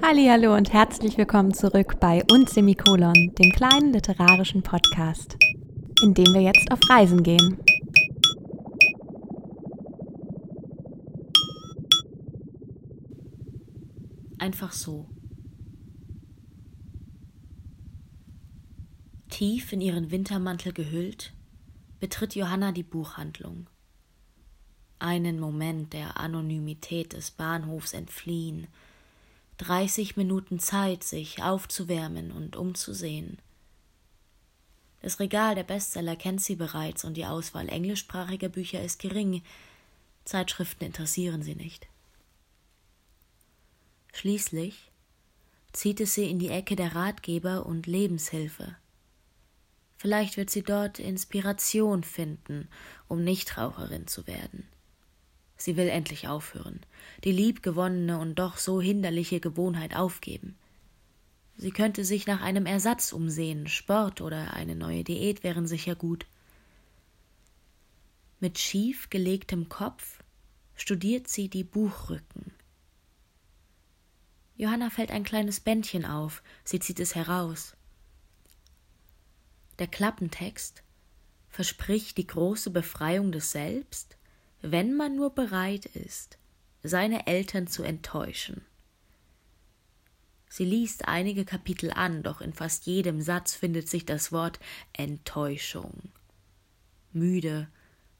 Hallo und herzlich willkommen zurück bei Und Semikolon, dem kleinen literarischen Podcast, in dem wir jetzt auf Reisen gehen. Einfach so. Tief in ihren Wintermantel gehüllt, betritt Johanna die Buchhandlung. Einen Moment der Anonymität des Bahnhofs entfliehen, dreißig Minuten Zeit, sich aufzuwärmen und umzusehen. Das Regal der Bestseller kennt sie bereits und die Auswahl englischsprachiger Bücher ist gering. Zeitschriften interessieren sie nicht. Schließlich zieht es sie in die Ecke der Ratgeber und Lebenshilfe. Vielleicht wird sie dort Inspiration finden, um Nichtraucherin zu werden. Sie will endlich aufhören, die liebgewonnene und doch so hinderliche Gewohnheit aufgeben. Sie könnte sich nach einem Ersatz umsehen, Sport oder eine neue Diät wären sicher gut. Mit schief gelegtem Kopf studiert sie die Buchrücken. Johanna fällt ein kleines Bändchen auf, sie zieht es heraus. Der Klappentext verspricht die große Befreiung des Selbst wenn man nur bereit ist, seine Eltern zu enttäuschen. Sie liest einige Kapitel an, doch in fast jedem Satz findet sich das Wort Enttäuschung. Müde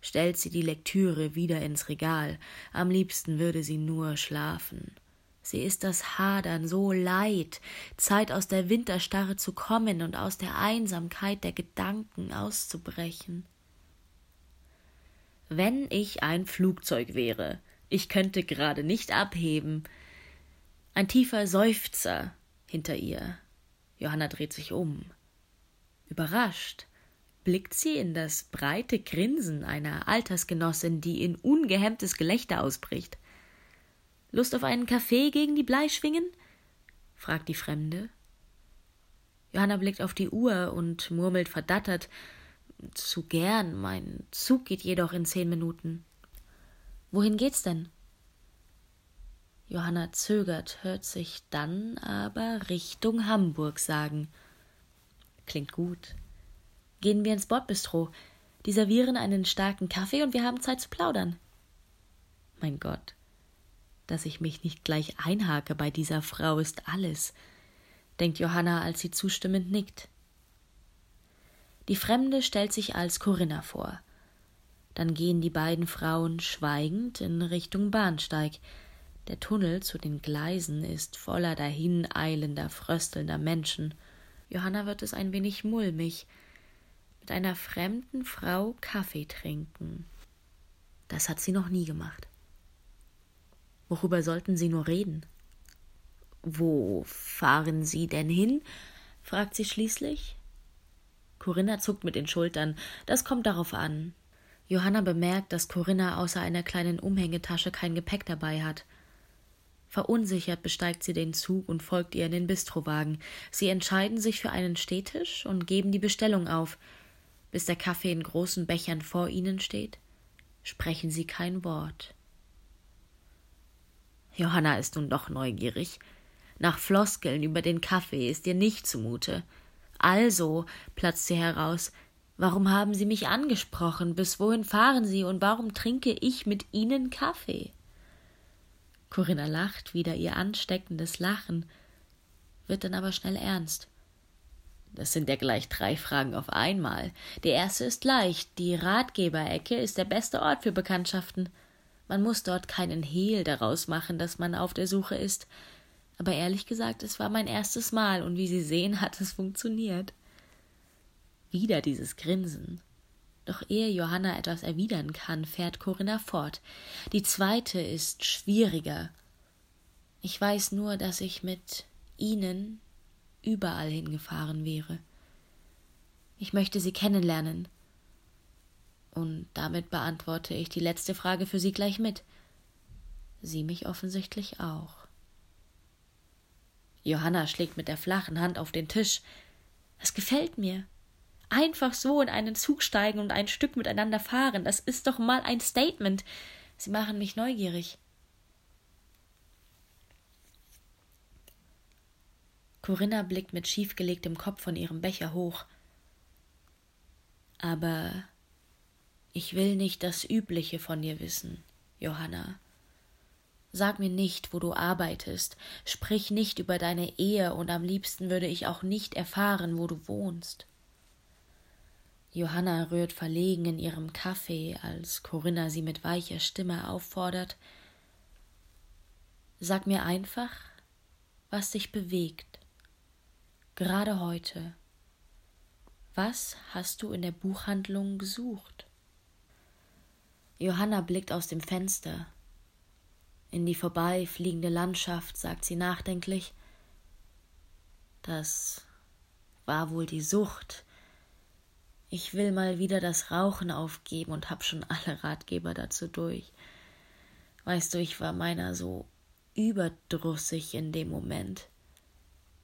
stellt sie die Lektüre wieder ins Regal, am liebsten würde sie nur schlafen. Sie ist das Hadern so leid, Zeit aus der Winterstarre zu kommen und aus der Einsamkeit der Gedanken auszubrechen. Wenn ich ein Flugzeug wäre, ich könnte gerade nicht abheben. Ein tiefer Seufzer hinter ihr. Johanna dreht sich um. Überrascht blickt sie in das breite Grinsen einer Altersgenossin, die in ungehemmtes Gelächter ausbricht. Lust auf einen Kaffee gegen die Bleischwingen? fragt die Fremde. Johanna blickt auf die Uhr und murmelt verdattert zu gern. Mein Zug geht jedoch in zehn Minuten. Wohin geht's denn? Johanna zögert, hört sich dann aber Richtung Hamburg sagen. Klingt gut. Gehen wir ins Bordbistro. Die servieren einen starken Kaffee und wir haben Zeit zu plaudern. Mein Gott, dass ich mich nicht gleich einhake bei dieser Frau ist alles, denkt Johanna, als sie zustimmend nickt. Die Fremde stellt sich als Corinna vor. Dann gehen die beiden Frauen schweigend in Richtung Bahnsteig. Der Tunnel zu den Gleisen ist voller dahineilender, fröstelnder Menschen. Johanna wird es ein wenig mulmig. Mit einer fremden Frau Kaffee trinken. Das hat sie noch nie gemacht. Worüber sollten sie nur reden? Wo fahren Sie denn hin? fragt sie schließlich. Corinna zuckt mit den Schultern. Das kommt darauf an. Johanna bemerkt, dass Corinna außer einer kleinen Umhängetasche kein Gepäck dabei hat. Verunsichert besteigt sie den Zug und folgt ihr in den Bistrowagen. Sie entscheiden sich für einen Stehtisch und geben die Bestellung auf. Bis der Kaffee in großen Bechern vor ihnen steht, sprechen sie kein Wort. Johanna ist nun doch neugierig. Nach Floskeln über den Kaffee ist ihr nicht zumute. Also, platzt sie heraus, warum haben Sie mich angesprochen? Bis wohin fahren Sie und warum trinke ich mit Ihnen Kaffee? Corinna lacht wieder ihr ansteckendes Lachen, wird dann aber schnell ernst. Das sind ja gleich drei Fragen auf einmal. Die erste ist leicht. Die Ratgeberecke ist der beste Ort für Bekanntschaften. Man muss dort keinen Hehl daraus machen, dass man auf der Suche ist. Aber ehrlich gesagt, es war mein erstes Mal und wie Sie sehen, hat es funktioniert. Wieder dieses Grinsen. Doch ehe Johanna etwas erwidern kann, fährt Corinna fort. Die zweite ist schwieriger. Ich weiß nur, dass ich mit Ihnen überall hingefahren wäre. Ich möchte Sie kennenlernen. Und damit beantworte ich die letzte Frage für Sie gleich mit. Sie mich offensichtlich auch. Johanna schlägt mit der flachen Hand auf den Tisch. Das gefällt mir. Einfach so in einen Zug steigen und ein Stück miteinander fahren, das ist doch mal ein Statement. Sie machen mich neugierig. Corinna blickt mit schiefgelegtem Kopf von ihrem Becher hoch. Aber ich will nicht das Übliche von dir wissen, Johanna. Sag mir nicht, wo du arbeitest, sprich nicht über deine Ehe, und am liebsten würde ich auch nicht erfahren, wo du wohnst. Johanna rührt verlegen in ihrem Kaffee, als Corinna sie mit weicher Stimme auffordert. Sag mir einfach, was dich bewegt. Gerade heute. Was hast du in der Buchhandlung gesucht? Johanna blickt aus dem Fenster. In die vorbeifliegende Landschaft sagt sie nachdenklich. Das war wohl die Sucht. Ich will mal wieder das Rauchen aufgeben und hab schon alle Ratgeber dazu durch. Weißt du, ich war meiner so überdrüssig in dem Moment.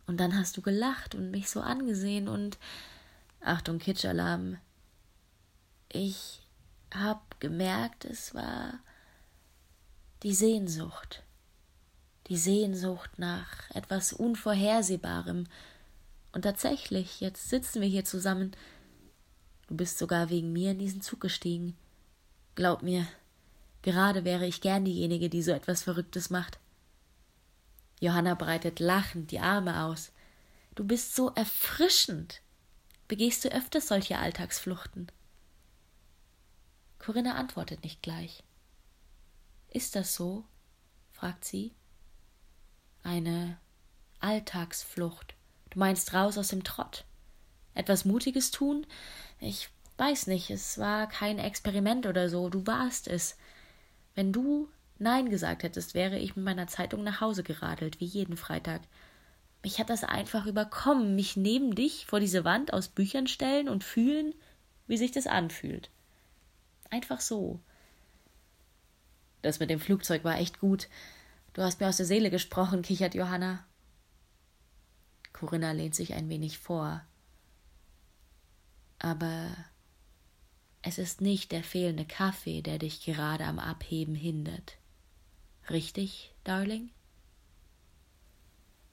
Und dann hast du gelacht und mich so angesehen und Achtung, Kitschalarm. Ich hab gemerkt, es war die Sehnsucht. Die Sehnsucht nach etwas Unvorhersehbarem. Und tatsächlich, jetzt sitzen wir hier zusammen. Du bist sogar wegen mir in diesen Zug gestiegen. Glaub mir, gerade wäre ich gern diejenige, die so etwas Verrücktes macht. Johanna breitet lachend die Arme aus. Du bist so erfrischend. Begehst du öfters solche Alltagsfluchten? Corinna antwortet nicht gleich. Ist das so? fragt sie. Eine Alltagsflucht. Du meinst raus aus dem Trott? Etwas Mutiges tun? Ich weiß nicht, es war kein Experiment oder so, du warst es. Wenn du Nein gesagt hättest, wäre ich mit meiner Zeitung nach Hause geradelt, wie jeden Freitag. Mich hat das einfach überkommen, mich neben dich vor diese Wand aus Büchern stellen und fühlen, wie sich das anfühlt. Einfach so. Das mit dem Flugzeug war echt gut. Du hast mir aus der Seele gesprochen, kichert Johanna. Corinna lehnt sich ein wenig vor. Aber es ist nicht der fehlende Kaffee, der dich gerade am Abheben hindert. Richtig, Darling?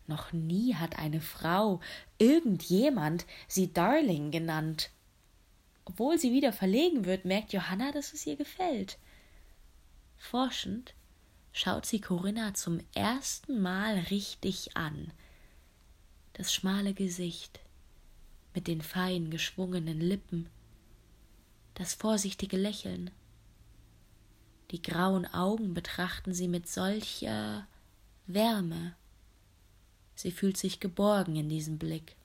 Noch nie hat eine Frau, irgendjemand, sie Darling genannt. Obwohl sie wieder verlegen wird, merkt Johanna, dass es ihr gefällt. Forschend schaut sie Corinna zum ersten Mal richtig an. Das schmale Gesicht mit den fein geschwungenen Lippen, das vorsichtige Lächeln. Die grauen Augen betrachten sie mit solcher Wärme. Sie fühlt sich geborgen in diesem Blick.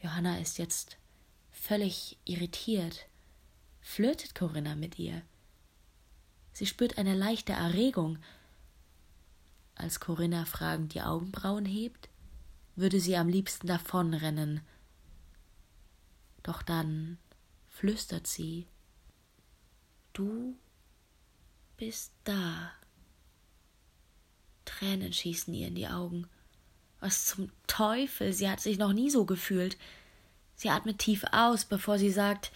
Johanna ist jetzt völlig irritiert. Flirtet Corinna mit ihr? Sie spürt eine leichte Erregung. Als Corinna fragend die Augenbrauen hebt, würde sie am liebsten davonrennen. Doch dann flüstert sie Du bist da. Tränen schießen ihr in die Augen. Was zum Teufel, sie hat sich noch nie so gefühlt. Sie atmet tief aus, bevor sie sagt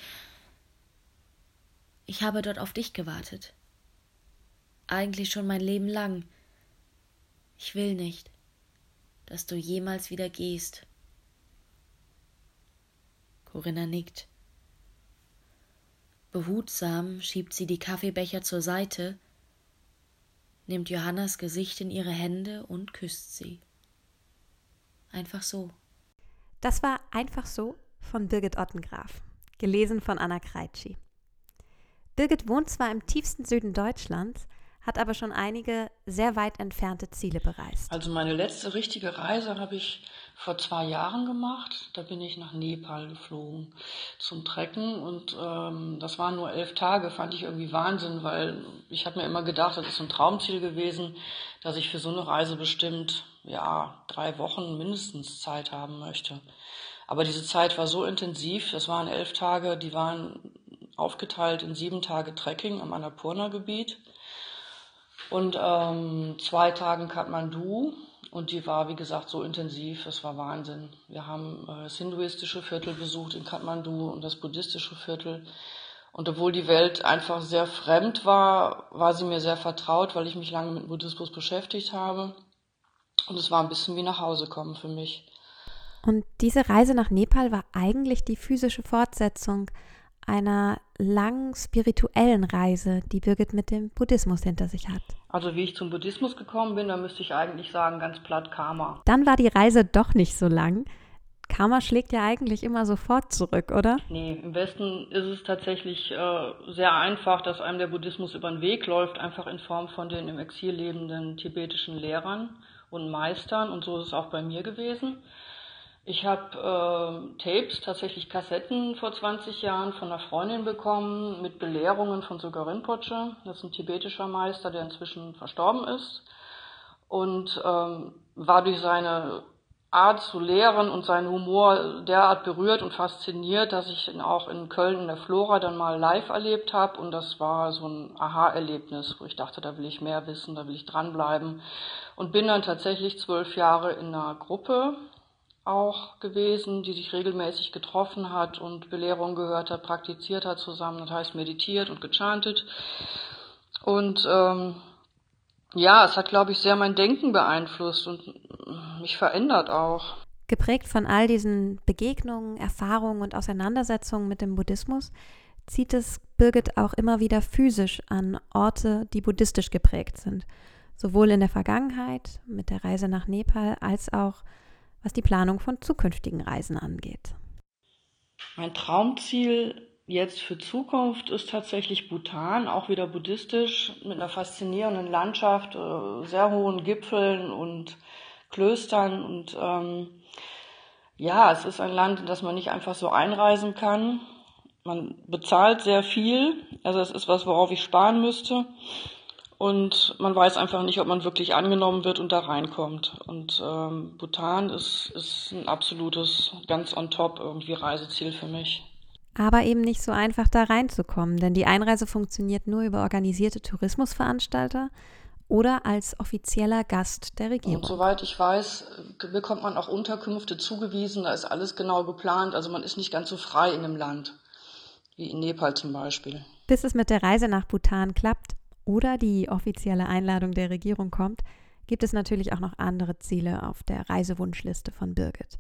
Ich habe dort auf dich gewartet. Eigentlich schon mein Leben lang. Ich will nicht, dass du jemals wieder gehst. Corinna nickt. Behutsam schiebt sie die Kaffeebecher zur Seite, nimmt Johannas Gesicht in ihre Hände und küsst sie. Einfach so. Das war einfach so von Birgit Ottengraf, gelesen von Anna Kreitschi. Birgit wohnt zwar im tiefsten Süden Deutschlands, hat aber schon einige sehr weit entfernte Ziele bereist. Also meine letzte richtige Reise habe ich vor zwei Jahren gemacht. Da bin ich nach Nepal geflogen zum Trecken und ähm, das waren nur elf Tage, fand ich irgendwie Wahnsinn, weil ich habe mir immer gedacht, das ist ein Traumziel gewesen, dass ich für so eine Reise bestimmt ja drei Wochen mindestens Zeit haben möchte. Aber diese Zeit war so intensiv, das waren elf Tage, die waren aufgeteilt in sieben Tage Trekking am Annapurna-Gebiet und ähm, zwei Tagen Kathmandu. Und die war, wie gesagt, so intensiv, es war Wahnsinn. Wir haben äh, das hinduistische Viertel besucht in Kathmandu und das buddhistische Viertel. Und obwohl die Welt einfach sehr fremd war, war sie mir sehr vertraut, weil ich mich lange mit Buddhismus beschäftigt habe. Und es war ein bisschen wie nach Hause kommen für mich. Und diese Reise nach Nepal war eigentlich die physische Fortsetzung einer langen spirituellen Reise, die Birgit mit dem Buddhismus hinter sich hat. Also wie ich zum Buddhismus gekommen bin, da müsste ich eigentlich sagen, ganz platt Karma. Dann war die Reise doch nicht so lang. Karma schlägt ja eigentlich immer sofort zurück, oder? Nee, im Westen ist es tatsächlich äh, sehr einfach, dass einem der Buddhismus über den Weg läuft, einfach in Form von den im Exil lebenden tibetischen Lehrern und Meistern. Und so ist es auch bei mir gewesen. Ich habe äh, Tapes, tatsächlich Kassetten vor 20 Jahren von einer Freundin bekommen mit Belehrungen von Sogar Rinpoche. Das ist ein tibetischer Meister, der inzwischen verstorben ist. Und ähm, war durch seine Art zu lehren und seinen Humor derart berührt und fasziniert, dass ich ihn auch in Köln in der Flora dann mal live erlebt habe. Und das war so ein Aha-Erlebnis, wo ich dachte, da will ich mehr wissen, da will ich dranbleiben. Und bin dann tatsächlich zwölf Jahre in einer Gruppe auch gewesen, die sich regelmäßig getroffen hat und Belehrungen gehört hat, praktiziert hat zusammen, das heißt meditiert und gechantet. Und ähm, ja, es hat, glaube ich, sehr mein Denken beeinflusst und mich verändert auch. Geprägt von all diesen Begegnungen, Erfahrungen und Auseinandersetzungen mit dem Buddhismus, zieht es Birgit auch immer wieder physisch an Orte, die buddhistisch geprägt sind. Sowohl in der Vergangenheit mit der Reise nach Nepal als auch was die Planung von zukünftigen Reisen angeht. Mein Traumziel jetzt für Zukunft ist tatsächlich Bhutan, auch wieder buddhistisch, mit einer faszinierenden Landschaft, äh, sehr hohen Gipfeln und Klöstern. Und ähm, ja, es ist ein Land, in das man nicht einfach so einreisen kann. Man bezahlt sehr viel, also es ist was, worauf ich sparen müsste. Und man weiß einfach nicht, ob man wirklich angenommen wird und da reinkommt. Und ähm, Bhutan ist, ist ein absolutes, ganz on top irgendwie Reiseziel für mich. Aber eben nicht so einfach da reinzukommen, denn die Einreise funktioniert nur über organisierte Tourismusveranstalter oder als offizieller Gast der Regierung. Und soweit ich weiß, bekommt man auch Unterkünfte zugewiesen, da ist alles genau geplant, also man ist nicht ganz so frei in dem Land, wie in Nepal zum Beispiel. Bis es mit der Reise nach Bhutan klappt, oder die offizielle Einladung der Regierung kommt, gibt es natürlich auch noch andere Ziele auf der Reisewunschliste von Birgit.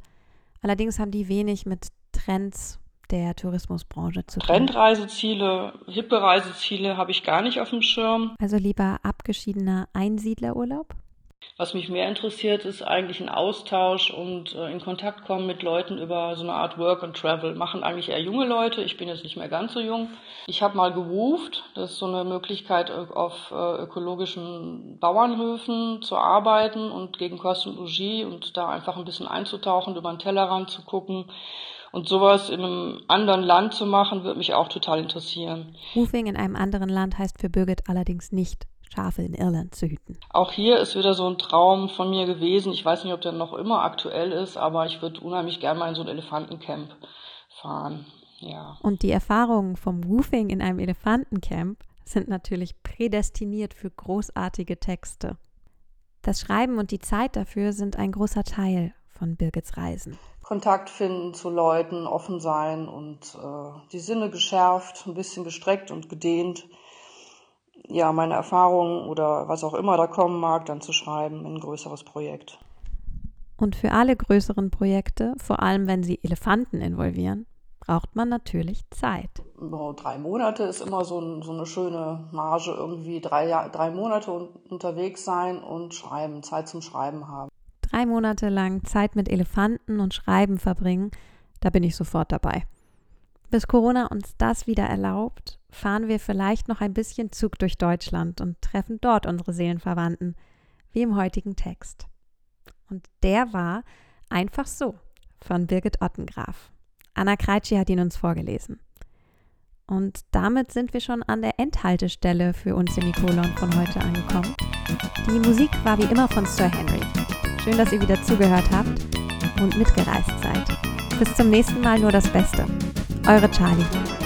Allerdings haben die wenig mit Trends der Tourismusbranche zu tun. Trendreiseziele, hippe Reiseziele habe ich gar nicht auf dem Schirm. Also lieber abgeschiedener Einsiedlerurlaub? Was mich mehr interessiert, ist eigentlich ein Austausch und äh, in Kontakt kommen mit Leuten über so eine Art Work and Travel. Machen eigentlich eher junge Leute. Ich bin jetzt nicht mehr ganz so jung. Ich habe mal gewooved. Das ist so eine Möglichkeit, auf äh, ökologischen Bauernhöfen zu arbeiten und gegen Kosten und Logis und da einfach ein bisschen einzutauchen, über den Tellerrand zu gucken. Und sowas in einem anderen Land zu machen, würde mich auch total interessieren. Roofing in einem anderen Land heißt für Birgit allerdings nicht Schafe in Irland zu hüten. Auch hier ist wieder so ein Traum von mir gewesen. Ich weiß nicht, ob der noch immer aktuell ist, aber ich würde unheimlich gerne mal in so ein Elefantencamp fahren. Ja. Und die Erfahrungen vom Roofing in einem Elefantencamp sind natürlich prädestiniert für großartige Texte. Das Schreiben und die Zeit dafür sind ein großer Teil von Birgits Reisen. Kontakt finden zu Leuten, offen sein und äh, die Sinne geschärft, ein bisschen gestreckt und gedehnt ja, meine Erfahrungen oder was auch immer da kommen mag, dann zu schreiben in ein größeres Projekt. Und für alle größeren Projekte, vor allem wenn sie Elefanten involvieren, braucht man natürlich Zeit. Drei Monate ist immer so, ein, so eine schöne Marge, irgendwie drei, drei Monate unterwegs sein und schreiben, Zeit zum Schreiben haben. Drei Monate lang Zeit mit Elefanten und Schreiben verbringen, da bin ich sofort dabei. Bis Corona uns das wieder erlaubt, fahren wir vielleicht noch ein bisschen Zug durch Deutschland und treffen dort unsere Seelenverwandten, wie im heutigen Text. Und der war einfach so von Birgit Ottengraf. Anna Kreitschi hat ihn uns vorgelesen. Und damit sind wir schon an der Endhaltestelle für uns Semikolon von heute angekommen. Die Musik war wie immer von Sir Henry. Schön, dass ihr wieder zugehört habt und mitgereist seid. Bis zum nächsten Mal nur das Beste. Eure Charlie.